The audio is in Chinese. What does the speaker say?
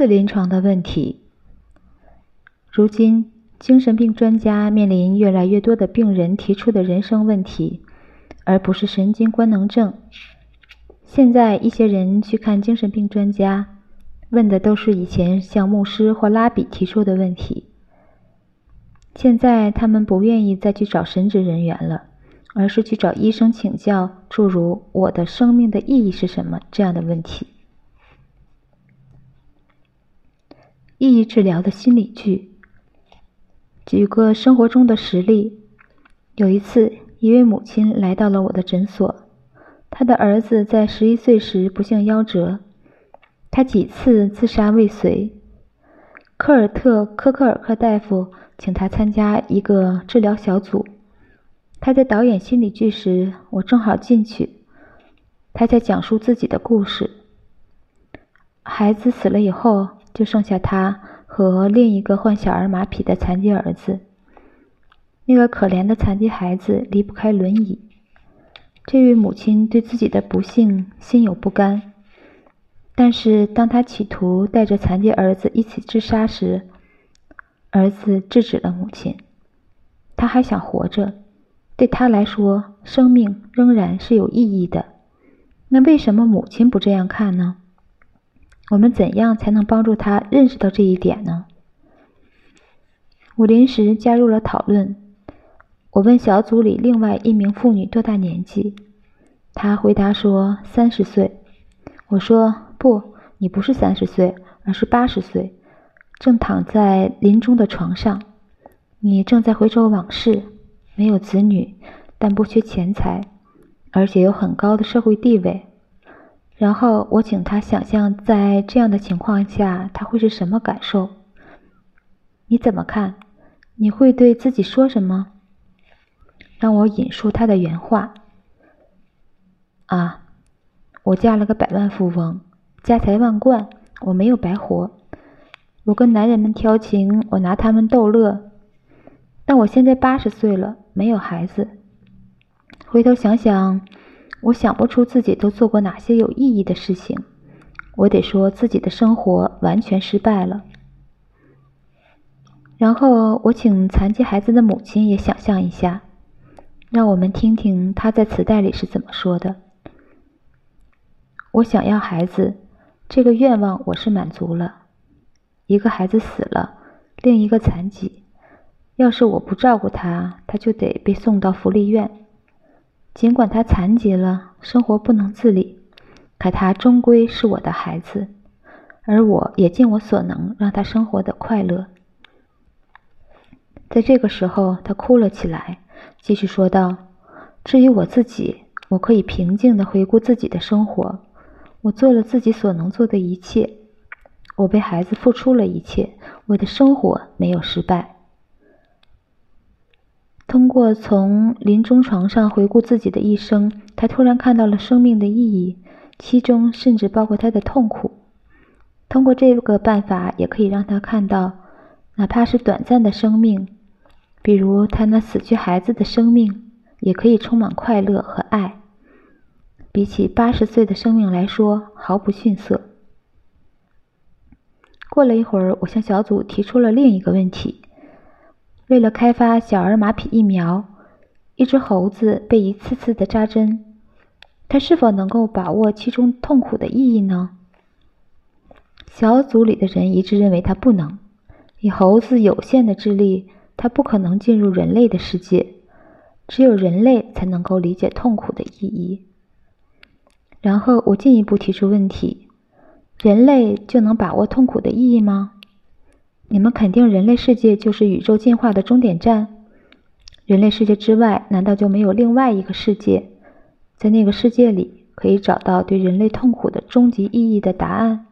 次临床的问题。如今，精神病专家面临越来越多的病人提出的人生问题，而不是神经官能症。现在，一些人去看精神病专家，问的都是以前向牧师或拉比提出的问题。现在，他们不愿意再去找神职人员了，而是去找医生请教，诸如“我的生命的意义是什么”这样的问题。意义治疗的心理剧。举个生活中的实例：有一次，一位母亲来到了我的诊所，她的儿子在十一岁时不幸夭折，他几次自杀未遂。科尔特·科克尔克大夫请他参加一个治疗小组。他在导演心理剧时，我正好进去。他在讲述自己的故事。孩子死了以后。就剩下他和另一个患小儿麻痹的残疾儿子。那个可怜的残疾孩子离不开轮椅。这位母亲对自己的不幸心有不甘，但是当他企图带着残疾儿子一起自杀时，儿子制止了母亲。他还想活着，对他来说，生命仍然是有意义的。那为什么母亲不这样看呢？我们怎样才能帮助他认识到这一点呢？我临时加入了讨论。我问小组里另外一名妇女多大年纪，她回答说三十岁。我说不，你不是三十岁，而是八十岁，正躺在临终的床上。你正在回首往事，没有子女，但不缺钱财，而且有很高的社会地位。然后我请他想象，在这样的情况下，他会是什么感受？你怎么看？你会对自己说什么？让我引述他的原话：啊，我嫁了个百万富翁，家财万贯，我没有白活。我跟男人们调情，我拿他们逗乐。但我现在八十岁了，没有孩子。回头想想。我想不出自己都做过哪些有意义的事情，我得说自己的生活完全失败了。然后我请残疾孩子的母亲也想象一下，让我们听听她在磁带里是怎么说的。我想要孩子，这个愿望我是满足了。一个孩子死了，另一个残疾，要是我不照顾他，他就得被送到福利院。尽管他残疾了，生活不能自理，可他终归是我的孩子，而我也尽我所能让他生活的快乐。在这个时候，他哭了起来，继续说道：“至于我自己，我可以平静地回顾自己的生活。我做了自己所能做的一切，我为孩子付出了一切，我的生活没有失败。”通过从临终床上回顾自己的一生，他突然看到了生命的意义，其中甚至包括他的痛苦。通过这个办法，也可以让他看到，哪怕是短暂的生命，比如他那死去孩子的生命，也可以充满快乐和爱，比起八十岁的生命来说毫不逊色。过了一会儿，我向小组提出了另一个问题。为了开发小儿麻痹疫苗，一只猴子被一次次的扎针，它是否能够把握其中痛苦的意义呢？小组里的人一致认为它不能。以猴子有限的智力，它不可能进入人类的世界。只有人类才能够理解痛苦的意义。然后我进一步提出问题：人类就能把握痛苦的意义吗？你们肯定人类世界就是宇宙进化的终点站？人类世界之外，难道就没有另外一个世界？在那个世界里，可以找到对人类痛苦的终极意义的答案？